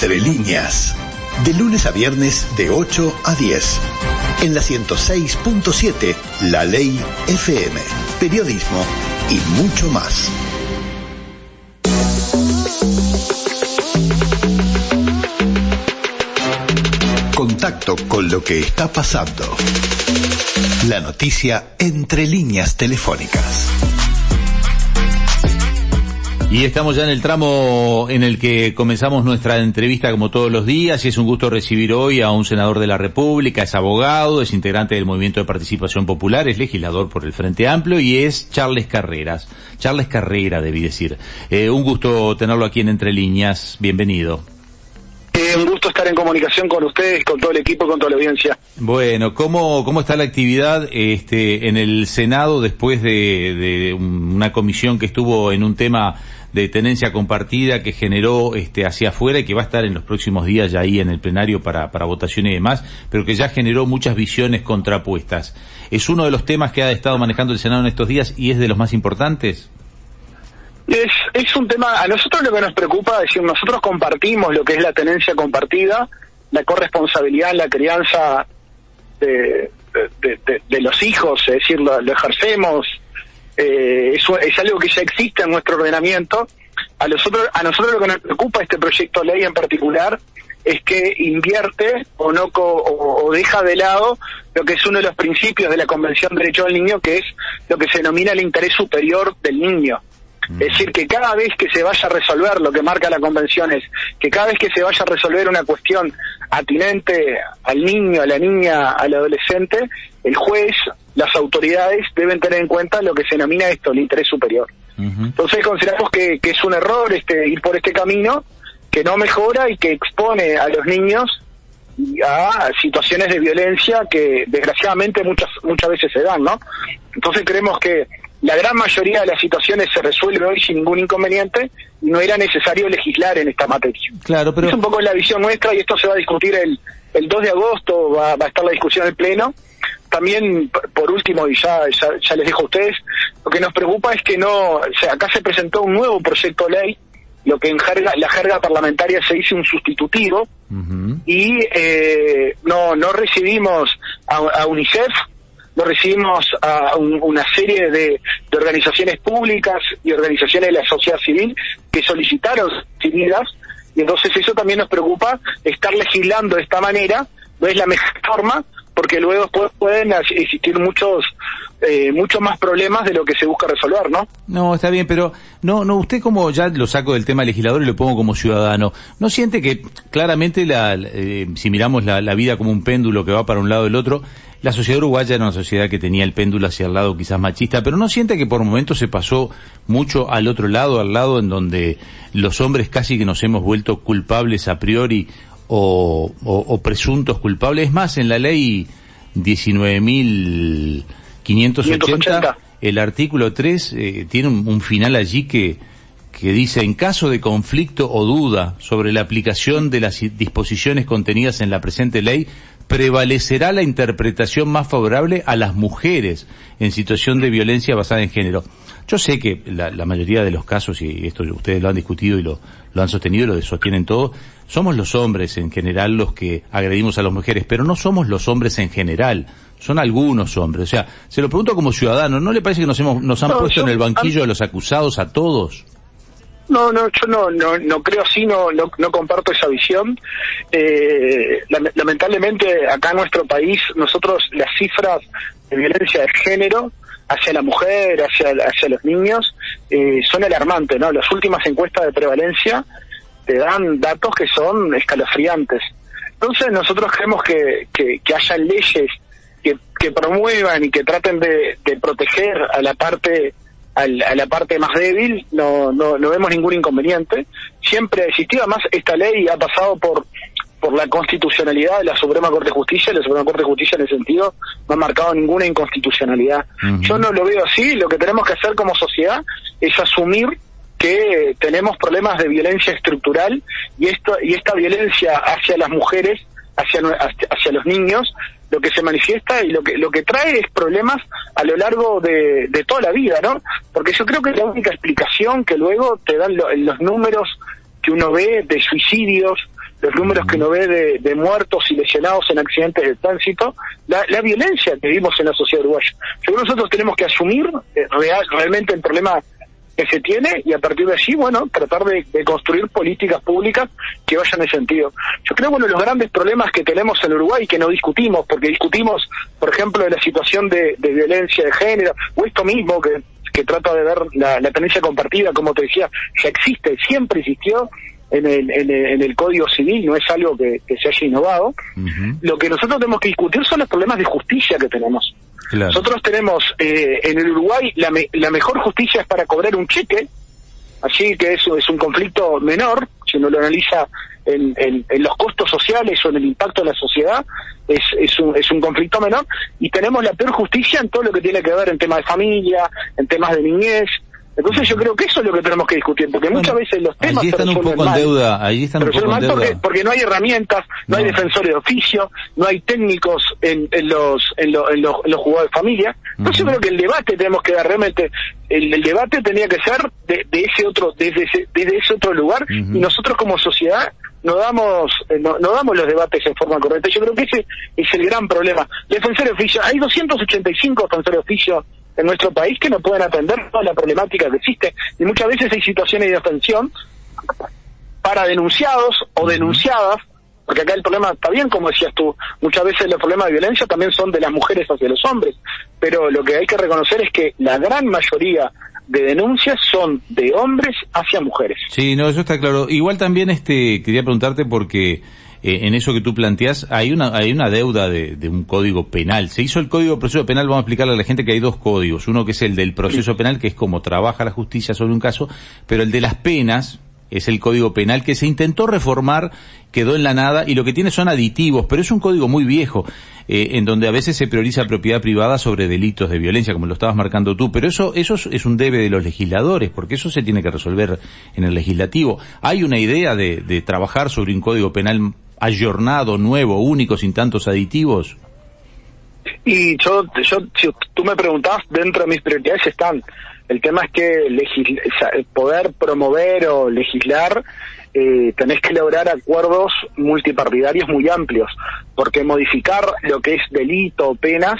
Entre líneas. De lunes a viernes de 8 a 10. En la 106.7, La Ley FM. Periodismo y mucho más. Contacto con lo que está pasando. La noticia entre líneas telefónicas. Y estamos ya en el tramo en el que comenzamos nuestra entrevista como todos los días y es un gusto recibir hoy a un senador de la República, es abogado, es integrante del Movimiento de Participación Popular, es legislador por el Frente Amplio y es Charles Carreras. Charles Carrera, debí decir. Eh, un gusto tenerlo aquí en Entre Líneas. Bienvenido. Eh, un gusto estar en comunicación con ustedes, con todo el equipo, con toda la audiencia. Bueno, ¿cómo, cómo está la actividad este, en el Senado después de, de una comisión que estuvo en un tema de tenencia compartida que generó este, hacia afuera y que va a estar en los próximos días ya ahí en el plenario para, para votación y demás, pero que ya generó muchas visiones contrapuestas. ¿Es uno de los temas que ha estado manejando el Senado en estos días y es de los más importantes? Es, es un tema, a nosotros lo que nos preocupa es decir, nosotros compartimos lo que es la tenencia compartida, la corresponsabilidad en la crianza de, de, los hijos, es decir, lo ejercemos eh, es algo que ya existe en nuestro ordenamiento. A nosotros, a nosotros lo que nos preocupa este proyecto de ley en particular es que invierte o no o, deja de lado lo que es uno de los principios de la Convención de Derechos del Niño, que es lo que se denomina el interés superior del niño. Es decir, que cada vez que se vaya a resolver, lo que marca la convención es que cada vez que se vaya a resolver una cuestión atinente al niño, a la niña, al adolescente, el juez, las autoridades deben tener en cuenta lo que se denomina esto, el interés superior. Entonces consideramos que, que, es un error este ir por este camino, que no mejora y que expone a los niños a situaciones de violencia que desgraciadamente muchas muchas veces se dan, ¿no? Entonces creemos que la gran mayoría de las situaciones se resuelven hoy sin ningún inconveniente y no era necesario legislar en esta materia. Claro, pero... Es un poco la visión nuestra y esto se va a discutir el, el 2 de agosto, va, va a estar la discusión en el Pleno. También, por último, y ya, ya, les dejo a ustedes, lo que nos preocupa es que no, o sea, acá se presentó un nuevo proyecto de ley, lo que en jerga, la jerga parlamentaria se dice un sustitutivo, y eh, no, no recibimos a UNICEF, lo recibimos a una serie de, organizaciones públicas y organizaciones de la sociedad civil que solicitaron civilas y entonces eso también nos preocupa, estar legislando de esta manera no es la mejor forma porque luego pueden existir muchos eh, muchos más problemas de lo que se busca resolver, ¿no? No, está bien, pero no, no, usted como ya lo saco del tema legislador y lo pongo como ciudadano, ¿no siente que claramente la, eh, si miramos la, la, vida como un péndulo que va para un lado del otro, la sociedad uruguaya era una sociedad que tenía el péndulo hacia el lado quizás machista, pero no siente que por momentos se pasó mucho al otro lado, al lado en donde los hombres casi que nos hemos vuelto culpables a priori o, o, presuntos culpables. Es más, en la ley 19.580, el artículo 3 eh, tiene un, final allí que, que dice, en caso de conflicto o duda sobre la aplicación de las disposiciones contenidas en la presente ley, prevalecerá la interpretación más favorable a las mujeres en situación de violencia basada en género. Yo sé que la, mayoría de los casos, y esto ustedes lo han discutido y lo, lo han sostenido y lo sostienen todo, somos los hombres en general los que agredimos a las mujeres, pero no somos los hombres en general, son algunos hombres. O sea, se lo pregunto como ciudadano, ¿no le parece que nos, hemos, nos han puesto en el banquillo de los acusados a todos? No, no, yo no, no, no creo así, no, no, no comparto esa visión. Eh, lamentablemente acá en nuestro país nosotros las cifras de violencia de género hacia la mujer, hacia, hacia los niños, eh, son alarmantes, ¿no? Las últimas encuestas de prevalencia te dan datos que son escalofriantes. Entonces nosotros creemos que, que, que hayan leyes que, que promuevan y que traten de, de proteger a la parte a la parte más débil, no, no, no vemos ningún inconveniente. Siempre ha existido, además esta ley ha pasado por por la constitucionalidad de la Suprema Corte de Justicia, la Suprema Corte de Justicia en ese sentido no ha marcado ninguna inconstitucionalidad. Yo no lo veo así, lo que tenemos que hacer como sociedad es asumir que tenemos problemas de violencia estructural y esto y esta violencia hacia las mujeres hacia, hacia los niños, lo que se manifiesta y lo que lo que trae es problemas a lo largo de, de toda la vida, ¿no? Porque yo creo que la única explicación que luego te dan los números que uno ve de suicidios, los números que uno ve de, muertos y lesionados en accidentes de tránsito, la, violencia que vivimos en la sociedad uruguaya. Yo nosotros tenemos que asumir eh, real, realmente el problema que se tiene y a partir de allí, bueno, tratar de, construir políticas públicas que vayan en ese sentido. Yo creo que uno de los grandes problemas que tenemos en Uruguay que no discutimos, porque discutimos, por ejemplo, de la situación de, violencia de género, o esto mismo que, que trata de ver la, la tenencia compartida, como te decía, ya existe, siempre existió, en el, en el, Código Civil, no es algo que, se haya innovado. Lo que nosotros tenemos que discutir son los problemas de justicia que tenemos. Nosotros tenemos eh, en el Uruguay la, la mejor justicia es para cobrar un cheque, así que eso es un conflicto menor, si uno lo analiza en, en, los costos sociales o en el impacto en la sociedad, es, es, un, es un conflicto menor, y tenemos la peor justicia en todo lo que tiene que ver en temas de familia, en temas de niñez, entonces yo creo que eso es lo que tenemos que discutir, porque muchas veces los temas allí están un poco en deuda, allí están un poco en deuda. Porque, porque, no hay herramientas, no, hay defensores de oficio, no hay técnicos en, en los en, los, en, los, jugadores de familia. Entonces yo creo que el debate tenemos que dar realmente, el, debate tenía que ser de, ese otro, desde ese, desde ese otro lugar, y nosotros como sociedad no damos eh, no, no, damos los debates en forma correcta. Yo creo que ese es el gran problema. Defensor de oficio, hay 285 defensores de oficio en nuestro país que no pueden atender toda la problemática que existe. Y muchas veces hay situaciones de atención para denunciados o denunciadas, porque acá el problema está bien, como decías tú, muchas veces los problemas de violencia también son de las mujeres hacia los hombres, pero lo que hay que reconocer es que la gran mayoría de denuncias son de hombres hacia mujeres. Sí, no, eso está claro. Igual también este quería preguntarte porque eh, en eso que tú planteas, hay una, hay una deuda de, un código penal. Se hizo el código de proceso penal, vamos a explicarle a la gente que hay dos códigos. Uno que es el del proceso penal, que es como trabaja la justicia sobre un caso, pero el de las penas, es el código penal que se intentó reformar, quedó en la nada y lo que tiene son aditivos, pero es un código muy viejo, eh, en donde a veces se prioriza propiedad privada sobre delitos de violencia, como lo estabas marcando tú, pero eso, eso es un debe de los legisladores, porque eso se tiene que resolver en el legislativo. ¿Hay una idea de, de trabajar sobre un código penal ayornado, nuevo, único, sin tantos aditivos? Y yo, yo, si tú me preguntabas, dentro de mis prioridades están. El tema es que poder promover o legislar, eh, tenés que lograr acuerdos multipartidarios muy amplios, porque modificar lo que es delito o penas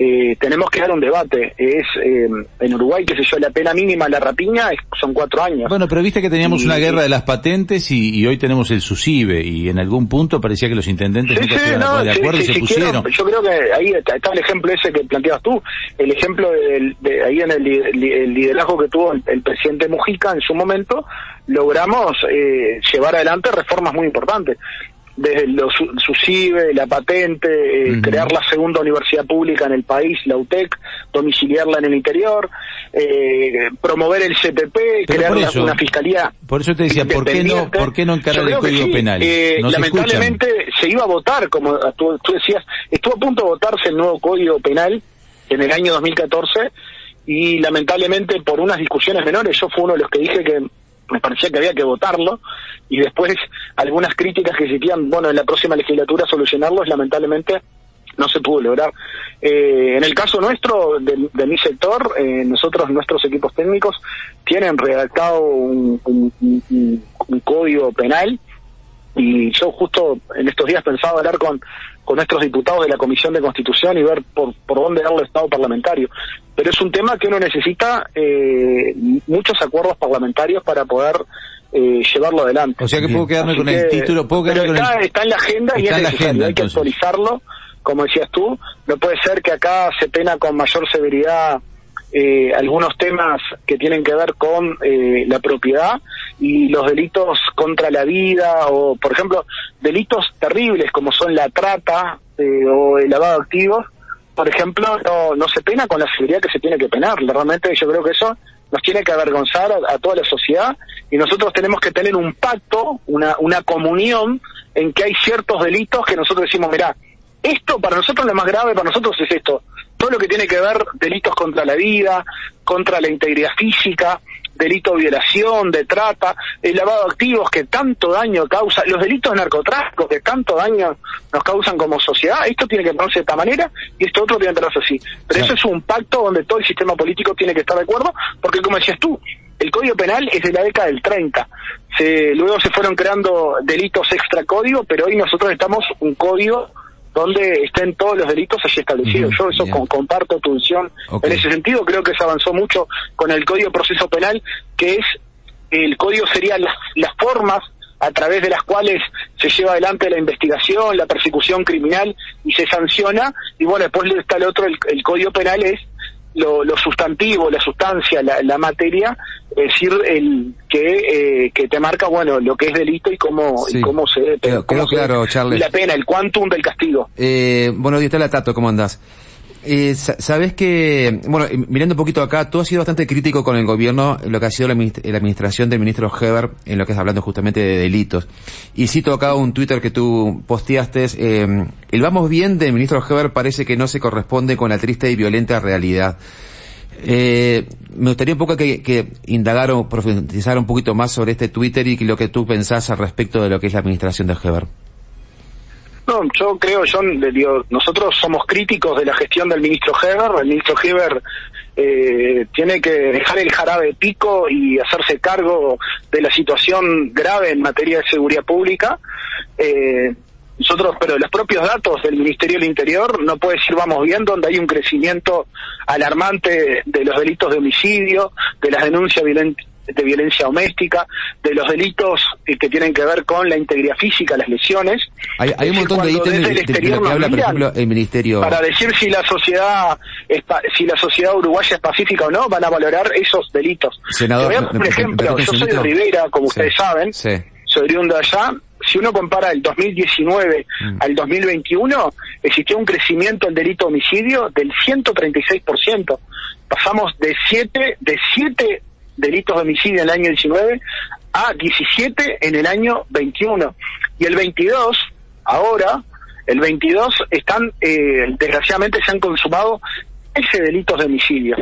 eh, tenemos que dar un debate. Es eh, en Uruguay, qué sé yo, la pena mínima la rapiña son cuatro años. Bueno, pero viste que teníamos una guerra de las patentes y, hoy tenemos el SUSIBE y en algún punto parecía que los intendentes sí, no, de acuerdo y se pusieron. yo creo que ahí está, el ejemplo ese que planteabas tú, el ejemplo de, ahí en el, liderazgo que tuvo el, presidente Mujica en su momento, logramos eh, llevar adelante reformas muy importantes desde los SUSIBE, la patente, eh, crear la segunda universidad pública en el país, la UTEC, domiciliarla en el interior, eh, promover el CPP, crear una, fiscalía. Por eso te decía, ¿por qué no, por qué no encarar el Código Penal? Eh, lamentablemente se, iba a votar, como tú, tú decías, estuvo a punto de votarse el nuevo Código Penal en el año 2014 y lamentablemente por unas discusiones menores, yo fui uno de los que dije que me parecía que había que votarlo y después algunas críticas que existían, bueno, en la próxima legislatura solucionarlos, lamentablemente no se pudo lograr. Eh, en el caso nuestro, de, mi sector, eh, nosotros, nuestros equipos técnicos, tienen redactado un, un, código penal y yo justo en estos días pensaba hablar con, con nuestros diputados de la Comisión de Constitución y ver por, por dónde darle Estado parlamentario. Pero es un tema que uno necesita eh, muchos acuerdos parlamentarios para poder eh, llevarlo adelante. O sea que puedo quedarme con el título, puedo quedarme está, con el... está en la agenda y es necesario, hay que actualizarlo, como decías tú. No puede ser que acá se pena con mayor severidad eh, algunos temas que tienen que ver con eh, la propiedad y los delitos contra la vida o, por ejemplo, delitos terribles como son la trata eh, o el lavado de activos, por ejemplo, no, no se pena con la severidad que se tiene que penar. Realmente yo creo que eso nos tiene que avergonzar a, toda la sociedad y nosotros tenemos que tener un pacto, una, una comunión en que hay ciertos delitos que nosotros decimos, mira, esto para nosotros lo más grave, para nosotros es esto, todo lo que tiene que ver delitos contra la vida, contra la integridad física, delito de violación, de trata, el lavado de activos que tanto daño causa, los delitos de narcotráfico que tanto daño nos causan como sociedad, esto tiene que ponerse de esta manera y esto otro tiene que ponerse así. Pero eso es un pacto donde todo el sistema político tiene que estar de acuerdo, porque como decías tú, el Código Penal es de la década del 30. Se, luego se fueron creando delitos extra código, pero hoy nosotros estamos un código donde estén todos los delitos allí establecidos. Yo eso comparto tu visión en ese sentido. Creo que se avanzó mucho con el Código de Proceso Penal, que es el código sería las, las formas a través de las cuales se lleva adelante la investigación, la persecución criminal y se sanciona. Y bueno, después está el otro, el Código Penal es lo, sustantivo, la sustancia, la, materia, es decir, el que, eh, que te marca, bueno, lo que es delito y cómo, y cómo se... Quedó, claro, Charles. La pena, el quantum del castigo. Eh, bueno, la Tato, ¿cómo andás? Eh, Sabes que, bueno, mirando un poquito acá, tú has sido bastante crítico con el gobierno lo que ha sido la, administración del ministro Heber, en lo que es hablando justamente de delitos. Y cito acá un Twitter que tú posteaste, eh, el vamos bien del ministro Heber parece que no se corresponde con la triste y violenta realidad. Eh, me gustaría un poco que, que indagar o profundizar un poquito más sobre este Twitter y lo que tú pensás al respecto de lo que es la administración de Heber. No, yo creo, digo, nosotros somos críticos de la gestión del ministro Heber. El ministro Heber eh, tiene que dejar el jarabe pico y hacerse cargo de la situación grave en materia de seguridad pública. Eh, nosotros, pero los propios datos del Ministerio del Interior no puede decir vamos bien, donde hay un crecimiento alarmante de los delitos de homicidio, de las denuncias violentas de violencia doméstica, de los delitos eh, que tienen que ver con la integridad física, las lesiones. Hay, un montón de ítems de, exterior que habla, por ejemplo, el ministerio. Para decir si la sociedad si la sociedad uruguaya es pacífica o no, van a valorar esos delitos. Senador, por ejemplo, yo soy de Rivera, como ustedes saben, soy oriundo allá. Si uno compara el 2019 mm. al 2021, existió un crecimiento en delito homicidio del 136%. Pasamos de 7 de 7 delitos de homicidio en el año 19 a 17 en el año 21. Y el 22, ahora, el 22 están, eh, desgraciadamente se han consumado ese delitos de homicidio.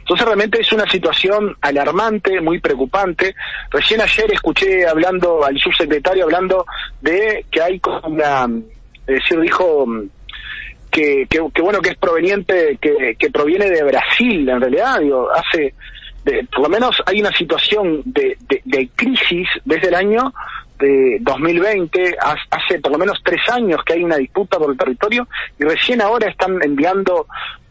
Entonces realmente es una situación alarmante, muy preocupante. Recién ayer escuché hablando al subsecretario hablando de que hay una, es decir, dijo que, que, bueno que es proveniente, que, que proviene de Brasil en realidad, digo, hace por lo menos hay una situación de, de, crisis desde el año de 2020, hace por lo menos tres años que hay una disputa por el territorio y recién ahora están enviando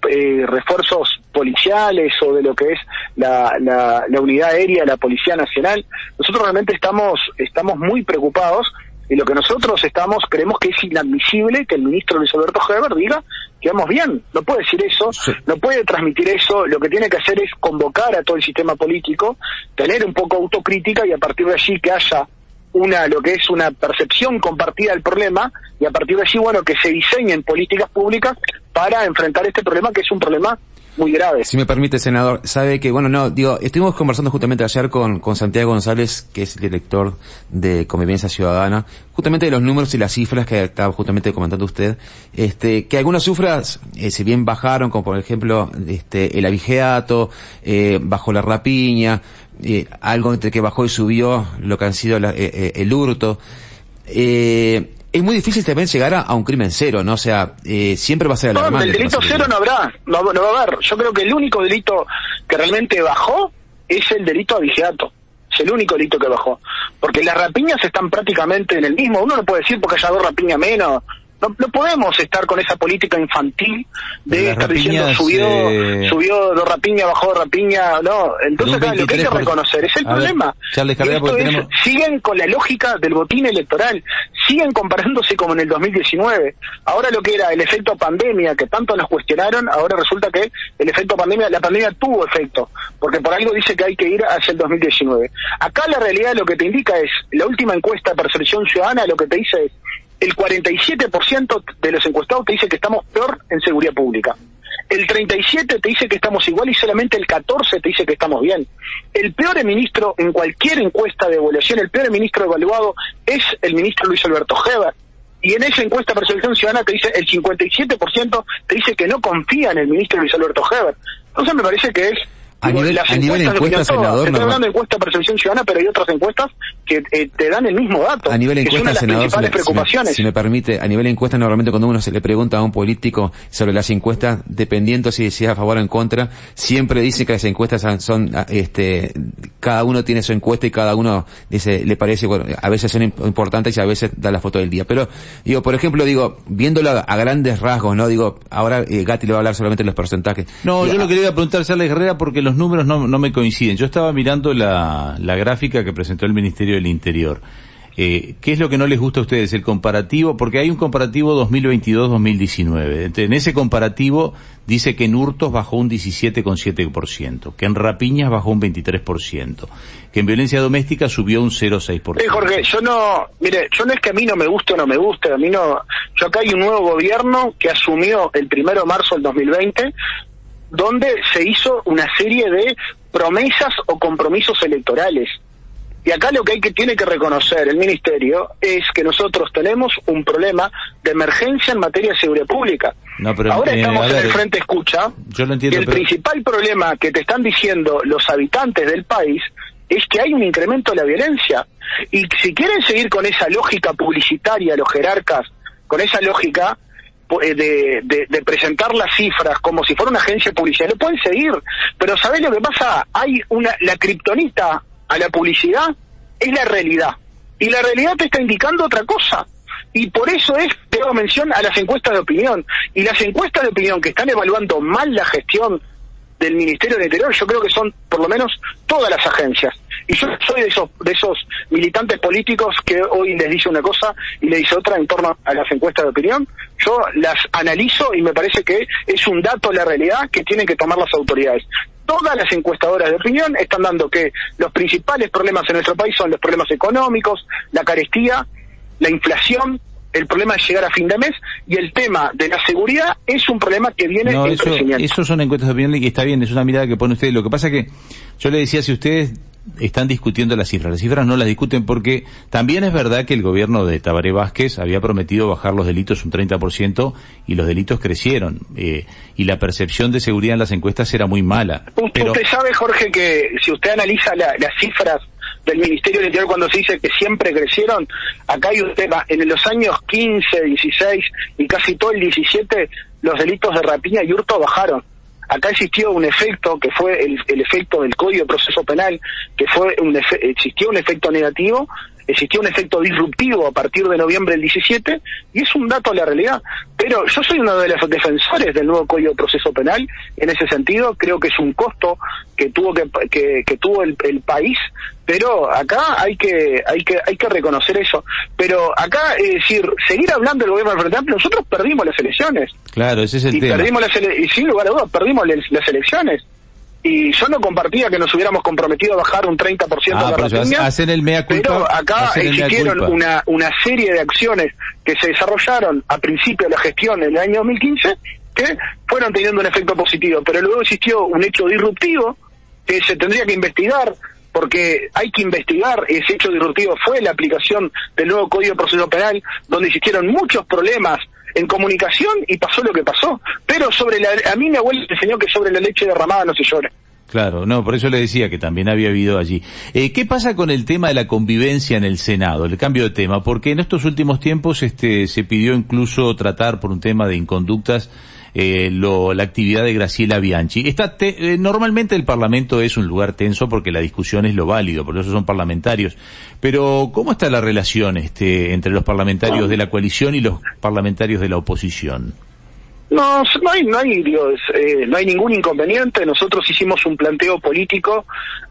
eh, refuerzos policiales o de lo que es la, la, la, unidad aérea, la Policía Nacional. Nosotros realmente estamos, estamos muy preocupados y lo que nosotros estamos, creemos que es inadmisible que el ministro Luis Alberto Heber diga que vamos bien. No puede decir eso, no puede transmitir eso. Lo que tiene que hacer es convocar a todo el sistema político, tener un poco autocrítica y a partir de allí que haya una lo que es una percepción compartida del problema y a partir de allí bueno que se diseñen políticas públicas para enfrentar este problema que es un problema muy grave. Si me permite, senador, sabe que, bueno, no, digo, estuvimos conversando justamente ayer con, con Santiago González, que es el director de Convivencia Ciudadana, justamente de los números y las cifras que estaba justamente comentando usted, este, que algunas cifras, eh, si bien bajaron, como por ejemplo, este, el abigeato, eh, bajó la rapiña, eh, algo entre que bajó y subió lo que han sido eh, eh, el hurto, eh, es muy difícil también llegar a, un crimen cero, ¿no? O sea, eh, siempre va a ser alarmante. No, el delito cero no habrá, no, no, va a haber. Yo creo que el único delito que realmente bajó es el delito abigeato. Es el único delito que bajó. Porque las rapiñas están prácticamente en el mismo. Uno no puede decir porque haya dos rapiñas menos no, podemos estar con esa política infantil de estar diciendo subió, eh... subió de rapiña, bajó de rapiña, no. Entonces lo que hay que reconocer es el problema. siguen con la lógica del botín electoral, siguen comparándose como en el 2019. Ahora lo que era el efecto pandemia, que tanto nos cuestionaron, ahora resulta que el efecto pandemia, la pandemia tuvo efecto, porque por algo dice que hay que ir hacia el 2019. Acá la realidad lo que te indica es, la última encuesta de percepción ciudadana lo que te dice es, el 47% de los encuestados te dice que estamos peor en seguridad pública. El 37 te dice que estamos igual y solamente el 14 te dice que estamos bien. El peor ministro en cualquier encuesta de evaluación, el peor ministro evaluado es el ministro Luis Alberto Heber. Y en esa encuesta de percepción ciudadana te dice el 57% te dice que no confía en el ministro Luis Alberto Heber. Entonces me parece que es A nivel, a nivel encuesta, senador... Estoy hablando de encuesta percepción ciudadana, pero hay otras encuestas que eh, te dan el mismo dato. A nivel encuesta, senador, si, preocupaciones. Si, me, permite, a nivel encuesta, normalmente cuando uno se le pregunta a un político sobre las encuestas, dependiendo si, es a favor o en contra, siempre dice que las encuestas son, este, cada uno tiene su encuesta y cada uno dice, le parece, bueno, a veces son importantes y a veces da la foto del día. Pero, digo, por ejemplo, digo, viéndolo a grandes rasgos, ¿no? Digo, ahora eh, Gatti le va a hablar solamente de los porcentajes. No, yo lo quería preguntar a Charles Herrera porque los números no, no me coinciden. Yo estaba mirando la, gráfica que presentó el Ministerio del Interior. Eh, ¿Qué es lo que no les gusta a ustedes? El comparativo, porque hay un comparativo 2022-2019. En ese comparativo dice que en hurtos bajó un 17,7%, que en rapiñas bajó un 23%, que en violencia doméstica subió un 0,6%. Sí, Jorge, yo no, mire, yo no es que a mí no me guste o no me guste, a mí no, yo acá hay un nuevo gobierno que asumió el primero de marzo del 2020, donde se hizo una serie de promesas o compromisos electorales. Y acá lo que hay que tiene que reconocer el ministerio es que nosotros tenemos un problema de emergencia en materia de seguridad pública. Ahora eh, estamos en el frente escucha. Yo lo entiendo, y el principal problema que te están diciendo los habitantes del país es que hay un incremento de la violencia. Y si quieren seguir con esa lógica publicitaria, los jerarcas, con esa lógica, eh, de, presentar las cifras como si fuera una agencia publicidad, lo pueden seguir, pero ¿sabés lo que pasa? Hay una, la kriptonita a la publicidad es la realidad, y la realidad te está indicando otra cosa, y por eso es, tengo mención a las encuestas de opinión, y las encuestas de opinión que están evaluando mal la gestión del Ministerio del Interior, yo creo que son por lo menos todas las agencias. Y yo soy de esos, de esos militantes políticos que hoy les dice una cosa y le dice otra en torno a las encuestas de opinión. Yo las analizo y me parece que es un dato de la realidad que tienen que tomar las autoridades. Todas las encuestadoras de opinión están dando que los principales problemas en nuestro país son los problemas económicos, la carestía, la inflación, el problema es llegar a fin de mes y el tema de la seguridad es un problema que viene en eso, crecimiento. Eso son encuestas de opinión y está bien, es una mirada que pone usted. Lo que pasa que yo le decía, si ustedes están discutiendo las cifras, las cifras no las discuten porque también es verdad que el gobierno de Tabaré Vázquez había prometido bajar los delitos un 30% y los delitos crecieron eh, y la percepción de seguridad en las encuestas era muy mala. Usted, sabe, Jorge, que si usted analiza las cifras del Ministerio del Interior cuando se dice que siempre crecieron, acá hay un tema, en los años 15, 16 y casi todo el 17, los delitos de rapiña y hurto bajaron. Acá existió un efecto que fue el, efecto del Código de Proceso Penal, que fue un existió un efecto negativo existió un efecto disruptivo a partir de noviembre del 17 y es un dato de la realidad. Pero yo soy uno de los defensores del nuevo Código de Proceso Penal en ese sentido. Creo que es un costo que tuvo que, que, tuvo el, país, pero acá hay que hay que hay que reconocer eso. Pero acá es decir seguir hablando del gobierno del Frente Amplio, nosotros perdimos las elecciones. Claro, ese es el y Perdimos las y sin lugar a dudas perdimos las elecciones y yo no compartía que nos hubiéramos comprometido a bajar un 30% ah, de la rapiña, hacen el mea culpa, pero acá existieron una, una serie de acciones que se desarrollaron a principio de la gestión en el año 2015 que fueron teniendo un efecto positivo, pero luego existió un hecho disruptivo que se tendría que investigar porque hay que investigar ese hecho disruptivo fue la aplicación del nuevo Código de Proceso Penal donde existieron muchos problemas en comunicación y pasó lo que pasó. Pero sobre la, a mí mi abuela enseñó que sobre la leche derramada no se llore. Claro, no, por eso le decía que también había habido allí. Eh, ¿Qué pasa con el tema de la convivencia en el Senado, el cambio de tema? Porque en estos últimos tiempos este, se pidió incluso tratar por un tema de inconductas eh, lo, la actividad de Graciela Bianchi. Está eh, normalmente el Parlamento es un lugar tenso porque la discusión es lo válido, por eso son parlamentarios. Pero ¿cómo está la relación este, entre los parlamentarios de la coalición y los parlamentarios de la oposición? No, no hay, no hay, eh, no hay ningún inconveniente. Nosotros hicimos un planteo político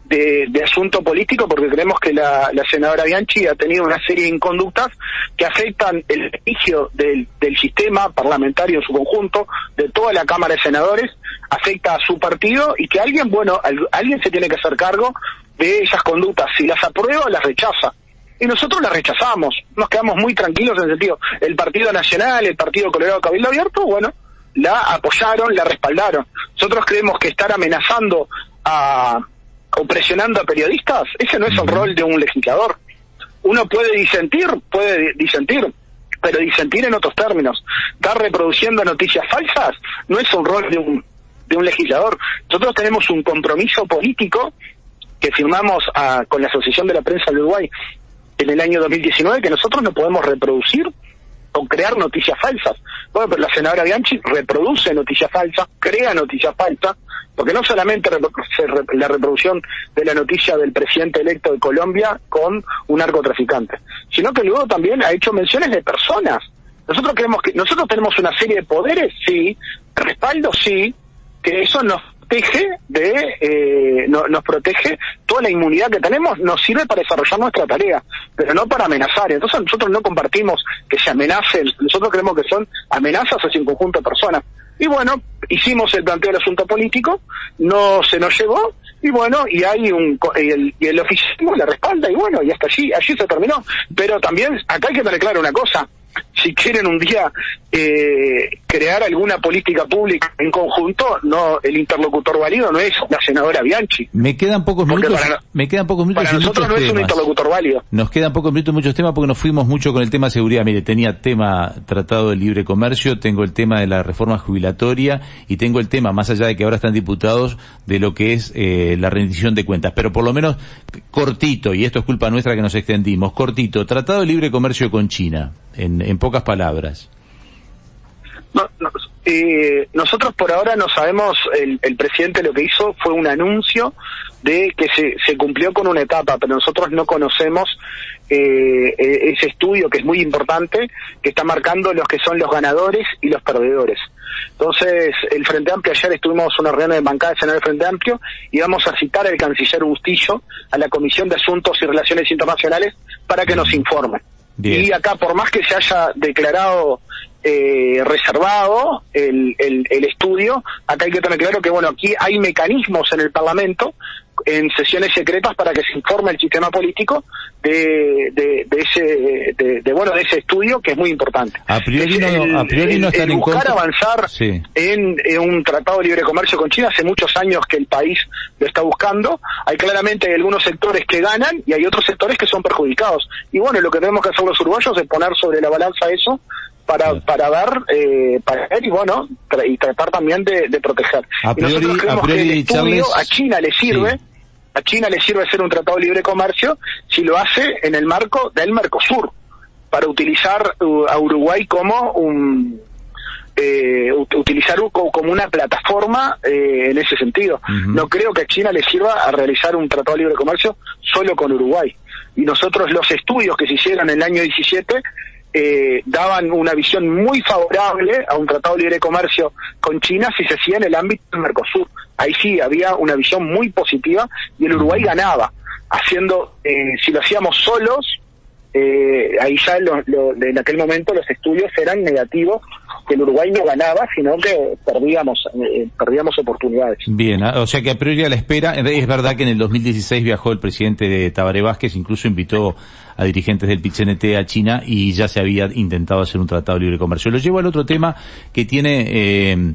de, asunto político porque creemos que la, senadora Bianchi ha tenido una serie de inconductas que afectan el inicio del, sistema parlamentario en su conjunto, de toda la Cámara de Senadores, afecta a su partido y que alguien, bueno, alguien se tiene que hacer cargo de esas conductas. Si las aprueba, las rechaza y nosotros las rechazamos. Nos quedamos muy tranquilos en el sentido, el Partido Nacional, el Partido Colorado Cabildo Abierto, bueno, la apoyaron, la respaldaron. Nosotros creemos que estar amenazando a, o presionando a periodistas, ese no es el rol de un legislador. Uno puede disentir, puede disentir, pero disentir en otros términos. Estar reproduciendo noticias falsas no es un rol de un de un legislador. Nosotros tenemos un compromiso político que firmamos con la Asociación de la Prensa de Uruguay en el año 2019 que nosotros no podemos reproducir o crear noticias falsas. Bueno, pero la senadora Bianchi reproduce noticias falsas, crea noticias falsas, porque no solamente la reproducción de la noticia del presidente electo de Colombia con un narcotraficante, sino que luego también ha hecho menciones de personas. Nosotros creemos que nosotros tenemos una serie de poderes, sí, respaldo, sí, que eso nos protege de eh, nos protege toda la inmunidad que tenemos nos sirve para desarrollar nuestra tarea pero no para amenazar. Entonces nosotros no compartimos que se amenacen nosotros creemos que son amenazas hacia un conjunto de personas. Y bueno hicimos el planteo del asunto político no se nos llegó y bueno y hay un y el, y el oficialismo la respalda y bueno y hasta allí allí se terminó. Pero también acá hay que tener claro una cosa si quieren un día eh, crear alguna política pública en conjunto, no el interlocutor válido no es la senadora Bianchi. Me quedan pocos minutos. me quedan pocos minutos. Para nosotros no es un interlocutor válido. Nos quedan pocos minutos, muchos temas porque nos fuimos mucho con el tema de seguridad. Mire, tenía tema tratado de libre comercio, tengo el tema de la reforma jubilatoria y tengo el tema, más allá de que ahora están diputados, de lo que es eh, la rendición de cuentas. Pero por lo menos cortito, y esto es culpa nuestra que nos extendimos, cortito, tratado de libre comercio con China en, pocas palabras? Eh, nosotros por ahora no sabemos, el, el, presidente lo que hizo fue un anuncio de que se, se cumplió con una etapa, pero nosotros no conocemos eh, e, ese estudio que es muy importante, que está marcando los que son los ganadores y los perdedores. Entonces, el Frente Amplio, ayer estuvimos una reunión de bancada Senado del Frente Amplio y vamos a citar al canciller Bustillo a la Comisión de Asuntos y Relaciones Internacionales para que nos informe. Y acá, por más que se haya declarado eh, reservado el, el, el, estudio, acá hay que tener claro que, bueno, aquí hay mecanismos en el Parlamento en sesiones secretas para que se informe el sistema político de, de, ese de, bueno de ese estudio que es muy importante. A priori no, a priori no están en buscar avanzar en, un tratado de libre comercio con China. Hace muchos años que el país lo está buscando. Hay claramente algunos sectores que ganan y hay otros sectores que son perjudicados. Y bueno lo que tenemos que hacer los uruguayos es poner sobre la balanza eso para, para ver, eh, para ver y bueno, y tratar también de, proteger. A priori, a priori, a China le sirve, a China le sirve hacer un tratado de libre comercio si lo hace en el marco del Mercosur, para utilizar a Uruguay como un eh, utilizar como una plataforma eh, en ese sentido. No creo que a China le sirva a realizar un tratado de libre comercio solo con Uruguay. Y nosotros los estudios que se hicieron en el año 17 eh, daban una visión muy favorable a un tratado de libre comercio con China si se hacía en el ámbito del Mercosur. Ahí sí había una visión muy positiva y el Uruguay ganaba. Haciendo, eh, si lo hacíamos solos, eh, ahí ya en aquel momento los estudios eran negativos que el Uruguay no ganaba, sino que perdíamos eh, perdíamos oportunidades. Bien, ah, o sea que a priori a la espera, es verdad que en el 2016 viajó el presidente de Tabaré Vázquez, incluso invitó a dirigentes del PICNT a China y ya se había intentado hacer un tratado de libre comercio. Lo llevo al otro tema que tiene eh,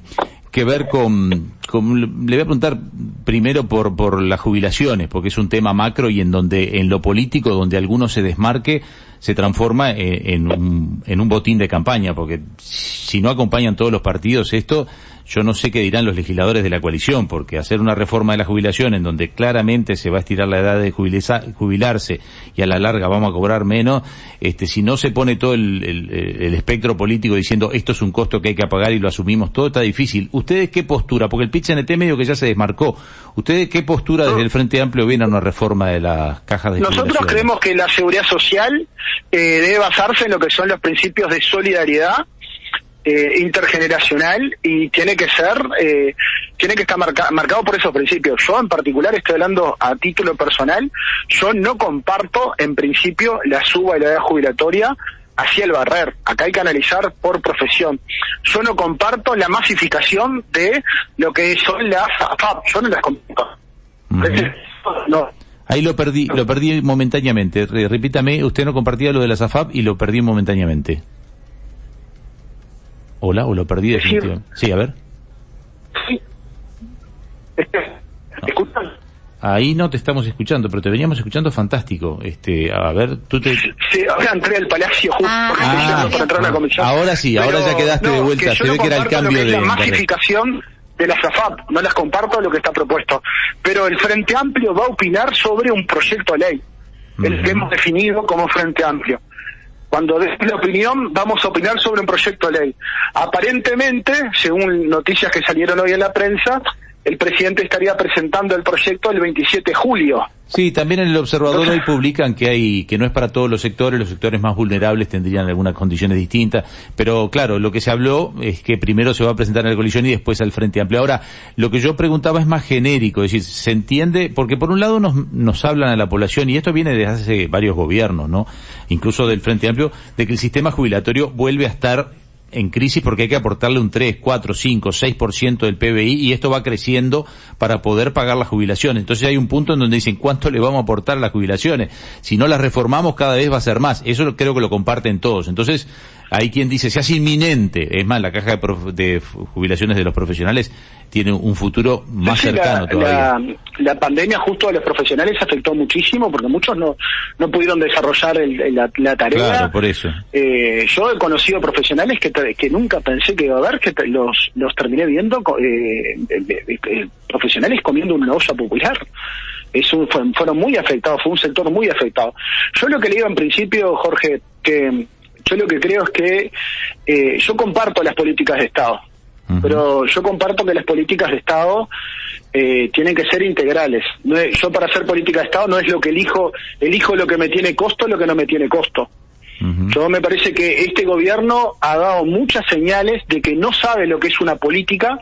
que ver con, le voy a preguntar primero por, por las jubilaciones, porque es un tema macro y en donde, en lo político, donde alguno se desmarque, se transforma eh, en, un, en un botín de campaña, porque si no acompañan todos los partidos esto, yo no sé qué dirán los legisladores de la coalición, porque hacer una reforma de la jubilación en donde claramente se va a estirar la edad de jubilarse y a la larga vamos a cobrar menos, este, si no se pone todo el, el, espectro político diciendo esto es un costo que hay que pagar y lo asumimos, todo está difícil. ¿Ustedes qué postura? Porque el pitch NT medio que ya se desmarcó. ¿Ustedes qué postura desde el Frente Amplio ven a una reforma de las cajas de Nosotros creemos que la seguridad social eh, debe basarse en lo que son los principios de solidaridad eh, intergeneracional y tiene que ser, eh, tiene que estar marcado por esos principios. Yo en particular estoy hablando a título personal, yo no comparto en principio la suba de la edad jubilatoria hacia el barrer. Acá hay que analizar por profesión. Yo no comparto la masificación de lo que son las AFAP. Yo no las comparto. no. Ahí lo perdí, lo perdí momentáneamente. Repítame, usted no compartía lo de las AFAP y lo perdí momentáneamente. Hola, o lo perdí definitivamente. Sí, a ver. Sí. Ahí no te estamos escuchando, pero te veníamos escuchando fantástico. Este, a ver, tú te... Sí, ahora entré al Palacio justo ah, ah, para entrar a la comisión. Ahora sí, ahora ya quedaste de vuelta. Se ve que era el cambio de... La masificación de la SAFAP, no las comparto lo que está propuesto, pero el Frente Amplio va a opinar sobre un proyecto de ley, el que hemos definido como Frente Amplio. Cuando des la opinión, vamos a opinar sobre un proyecto de ley. Aparentemente, según noticias que salieron hoy en la prensa, el presidente estaría presentando el proyecto el 27 de julio. Sí, también en el observador hoy publican que hay que no es para todos los sectores, los sectores más vulnerables tendrían algunas condiciones distintas, pero claro, lo que se habló es que primero se va a presentar en la coalición y después al Frente Amplio. Ahora, lo que yo preguntaba es más genérico, es decir, se entiende porque por un lado nos nos hablan a la población y esto viene desde hace varios gobiernos, ¿no? Incluso del Frente Amplio de que el sistema jubilatorio vuelve a estar en crisis porque hay que aportarle un 3, 4, 5, 6% del PBI y esto va creciendo para poder pagar las jubilaciones. Entonces hay un punto en donde dicen cuánto le vamos a aportar a las jubilaciones. Si no las reformamos cada vez va a ser más. Eso creo que lo comparten todos. Entonces hay quien dice, se hace inminente. Es más, la caja de, jubilaciones de los profesionales tiene un futuro más cercano todavía. La, pandemia justo a los profesionales afectó muchísimo porque muchos no, no pudieron desarrollar la, tarea. Claro, por eso. Eh, yo he conocido profesionales que, que nunca pensé que iba a haber, que los, los terminé viendo eh, eh, profesionales comiendo una olla popular. Eso fueron muy afectados, fue un sector muy afectado. Yo lo que le digo en principio, Jorge, que yo lo que creo es que eh, yo comparto las políticas de Estado, pero yo comparto que las políticas de Estado eh, tienen que ser integrales. yo para hacer política de Estado no es lo que elijo, elijo lo que me tiene costo, lo que no me tiene costo. Yo me parece que este gobierno ha dado muchas señales de que no sabe lo que es una política,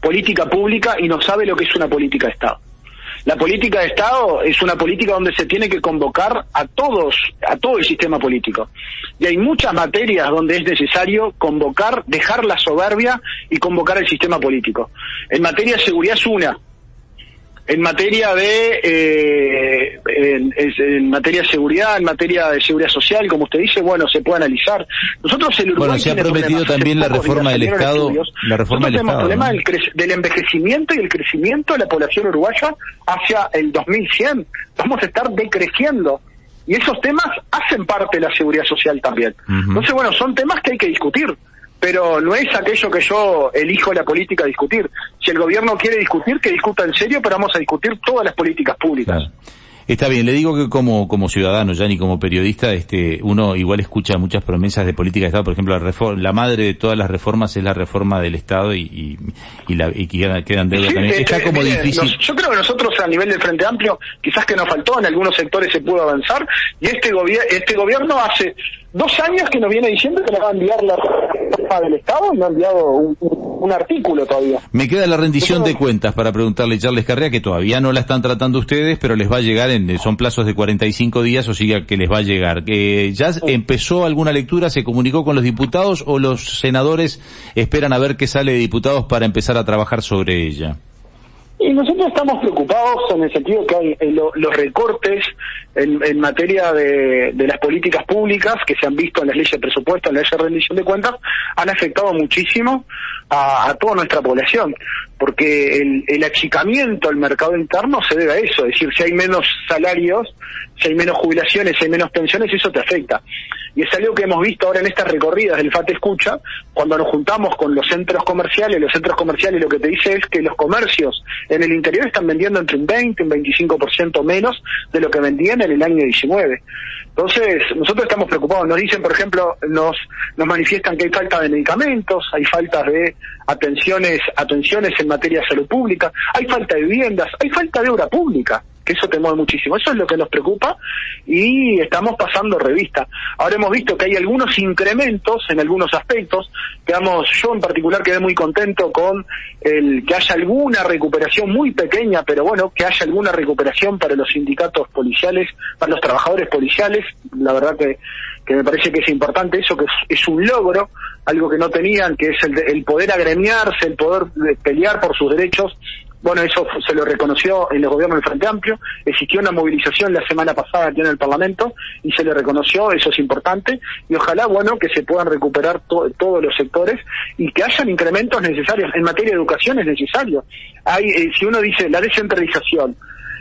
política pública y no sabe lo que es una política de Estado. La política de Estado es una política donde se tiene que convocar a todos, a todo el sistema político. Y hay muchas materias donde es necesario convocar, dejar la soberbia y convocar el sistema político. En materia de seguridad es una, en materia de eh, en, materia de seguridad, en materia de seguridad social, como usted dice, bueno, se puede analizar. Nosotros el Uruguay Bueno, se ha prometido también la reforma del Estado, la reforma del Estado. problema del, envejecimiento y el crecimiento de la población uruguaya hacia el 2100. Vamos a estar decreciendo. Y esos temas hacen parte de la seguridad social también. Entonces, bueno, son temas que hay que discutir pero no es aquello que yo elijo la política discutir. Si el gobierno quiere discutir, que discuta en serio, pero vamos a discutir todas las políticas públicas. Está bien, le digo que como, como ciudadano, ya ni como periodista, este, uno igual escucha muchas promesas de política de Estado. Por ejemplo, la, la madre de todas las reformas es la reforma del Estado y, y, la, y quedan, quedan deudas también. Está como difícil. yo creo que nosotros a nivel del Frente Amplio, quizás que nos faltó, en algunos sectores se pudo avanzar, y este, gobierno este gobierno hace dos años que nos viene diciendo que nos va a enviar la reforma del Estado y no ha enviado un, artículo todavía. Me queda la rendición de cuentas para preguntarle a Charles Carrea, que todavía no la están tratando ustedes, pero les va a llegar en, son plazos de 45 días, o siga que les va a llegar. que ¿Ya empezó alguna lectura, se comunicó con los diputados o los senadores esperan a ver qué sale de diputados para empezar a trabajar sobre ella? Y nosotros estamos preocupados en el sentido que hay los recortes en, materia de, las políticas públicas que se han visto en las leyes de presupuesto, en la ley de rendición de cuentas, han afectado muchísimo a, toda nuestra población, porque el, el, achicamiento al mercado interno se debe a eso, es decir, si hay menos salarios, si hay menos jubilaciones, si hay menos pensiones, eso te afecta. Y es algo que hemos visto ahora en estas recorridas del FAT Escucha, cuando nos juntamos con los centros comerciales, los centros comerciales lo que te dice es que los comercios en el interior están vendiendo entre un 20 y un 25% menos de lo que vendían en el año 19. Entonces, nosotros estamos preocupados. Nos dicen, por ejemplo, nos, nos manifiestan que hay falta de medicamentos, hay falta de atenciones, atenciones en materia de salud pública, hay falta de viviendas, hay falta de obra pública que eso te mueve muchísimo. Eso es lo que nos preocupa y estamos pasando revista. Ahora hemos visto que hay algunos incrementos en algunos aspectos. Quedamos, yo en particular quedé muy contento con el que haya alguna recuperación muy pequeña, pero bueno, que haya alguna recuperación para los sindicatos policiales, para los trabajadores policiales. La verdad que, que me parece que es importante eso, que es, un logro, algo que no tenían, que es el, el poder agremiarse, el poder pelear por sus derechos bueno, eso se lo reconoció en el gobierno del Frente Amplio. Existió una movilización la semana pasada aquí en el Parlamento y se le reconoció, eso es importante. Y ojalá, bueno, que se puedan recuperar todos los sectores y que hayan incrementos necesarios. En materia de educación es necesario. Hay, eh, si uno dice la descentralización,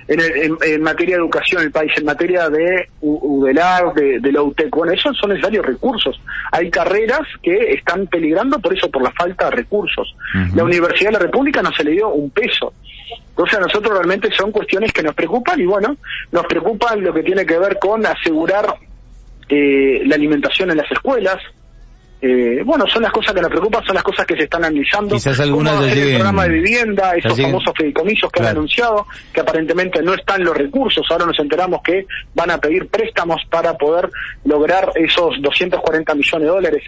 en, materia de educación en el país, en materia de UDELAR, de, de la UTEC, bueno, esos son necesarios recursos. Hay carreras que están peligrando por eso, por la falta de recursos. La Universidad de la República no se le dio un peso. Entonces a nosotros realmente son cuestiones que nos preocupan y bueno, nos preocupa lo que tiene que ver con asegurar eh, la alimentación en las escuelas, eh, bueno, son las cosas que nos preocupan, son las cosas que se están analizando. Quizás algunas de el programa de vivienda, esos famosos fideicomisos que han anunciado, que aparentemente no están los recursos. Ahora nos enteramos que van a pedir préstamos para poder lograr esos 240 millones de dólares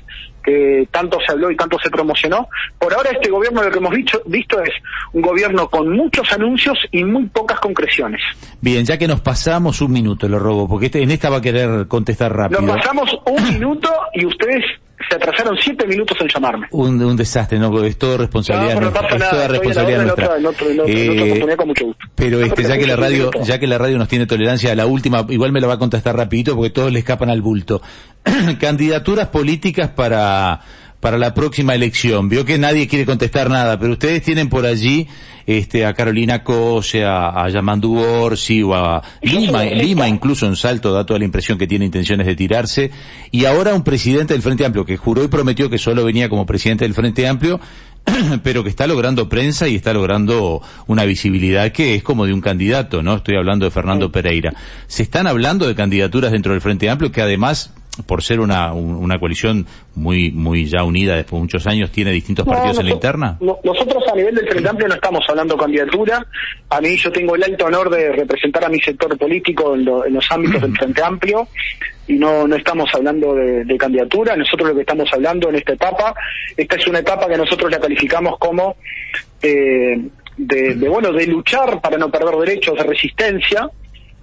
que tanto se habló y tanto se promocionó. Por ahora este gobierno lo que hemos visto, visto es un gobierno con muchos anuncios y muy pocas concreciones. Bien, ya que nos pasamos un minuto, lo robo, porque este, en esta va a querer contestar rápido. Nos pasamos un minuto y ustedes se atrasaron siete minutos en llamarme. Un, un desastre, no, es todo responsabilidad, no, nuestra, es toda responsabilidad nuestra. Eh, pero este, ya que la radio, ya que la radio nos tiene tolerancia la última, igual me la va a contestar rapidito porque todos le escapan al bulto. Candidaturas políticas para para la próxima elección. Vio que nadie quiere contestar nada, pero ustedes tienen por allí este, a Carolina Cose, a, a Yamandu Orsi o a Lima, Lima incluso en Salto da toda la impresión que tiene intenciones de tirarse. Y ahora un presidente del Frente Amplio que juró y prometió que solo venía como presidente del Frente Amplio, pero que está logrando prensa y está logrando una visibilidad que es como de un candidato, ¿no? Estoy hablando de Fernando Pereira. Se están hablando de candidaturas dentro del Frente Amplio que además por ser una, una coalición muy muy ya unida después de muchos años, tiene distintos partidos en la interna? nosotros a nivel del Frente Amplio no estamos hablando de candidatura. A mí yo tengo el alto honor de representar a mi sector político en, los ámbitos del Frente Amplio y no, no estamos hablando de, candidatura. Nosotros lo que estamos hablando en esta etapa, esta es una etapa que nosotros la calificamos como eh, de, de, bueno, de luchar para no perder derechos, de resistencia,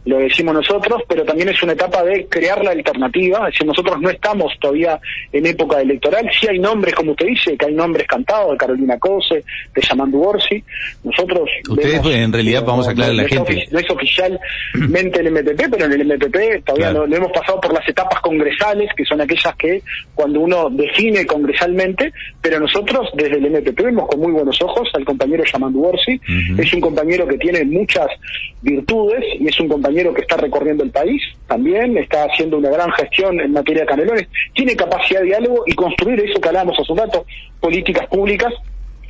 lo decimos nosotros, pero también es una etapa de crear la alternativa, es decir, nosotros no estamos todavía en época electoral, sí hay nombres, como usted dice, que hay nombres cantados, de Carolina Cose, de Yamandu Borsi, nosotros... Ustedes en realidad vamos a aclarar a la gente. no es oficialmente el MPP, pero en el MPP todavía no, hemos pasado por las etapas congresales, que son aquellas que cuando uno define congresalmente, pero nosotros desde el MPP vemos con muy buenos ojos al compañero Yamandu Borsi, es un compañero que tiene muchas virtudes y es un compañero que está recorriendo el país también, está haciendo una gran gestión en materia de canelones, tiene capacidad de diálogo y construir eso que hablábamos hace un rato, políticas públicas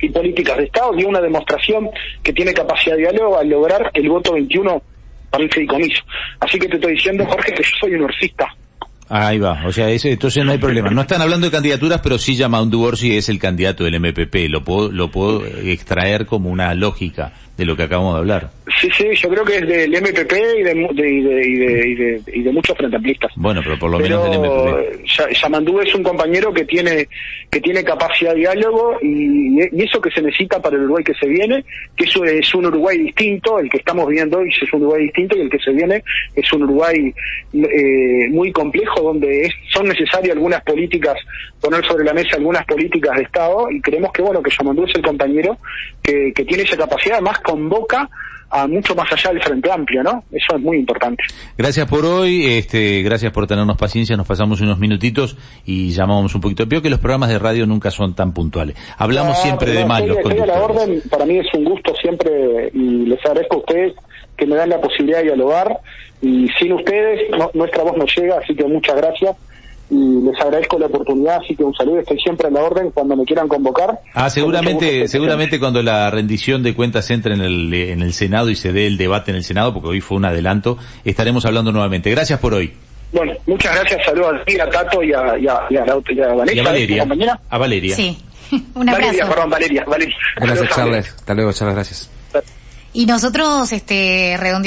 y políticas de Estado, y una demostración que tiene capacidad de diálogo al lograr el voto 21 para el fideicomiso. Así que te estoy diciendo, Jorge, que yo soy un orcista. Ahí va, o sea, ese, entonces no hay problema. No están hablando de candidaturas, pero sí llama un Borsi es el candidato del MPP. Lo puedo, lo puedo extraer como una lógica de lo que acabamos de hablar. Sí, sí, yo creo que es del MPP y de, de, y de, muchos frente Bueno, pero por lo menos del MPP. Yamandú es un compañero que tiene que tiene capacidad de diálogo y, eso que se necesita para el Uruguay que se viene, que eso es un Uruguay distinto, el que estamos viviendo hoy es un Uruguay distinto y el que se viene es un Uruguay eh, muy complejo donde son necesarias algunas políticas, poner sobre la mesa algunas políticas de Estado y creemos que bueno que Yamandú es el compañero que, que tiene esa capacidad, además convoca a mucho más allá del Frente Amplio, ¿no? Eso es muy importante. Gracias por hoy, este, gracias por tenernos paciencia, nos pasamos unos minutitos y llamamos un poquito. Veo que los programas de radio nunca son tan puntuales. Hablamos siempre de mal los la orden, para mí es un gusto siempre y les agradezco a ustedes que me dan la posibilidad de dialogar y sin ustedes nuestra voz no llega, así que muchas gracias y les agradezco la oportunidad, así que un saludo, estoy siempre a la orden cuando me quieran convocar. Ah, seguramente, seguramente cuando la rendición de cuentas entre en el, en el Senado y se dé el debate en el Senado, porque hoy fue un adelanto, estaremos hablando nuevamente. Gracias por hoy. Bueno, muchas gracias, saludos a ti, a Tato y a, y a, y a, Valeria. A Valeria. Sí, un abrazo. Valeria, perdón, Valeria, Valeria. Gracias, Charles. Hasta luego, Charles, gracias. Y nosotros, este,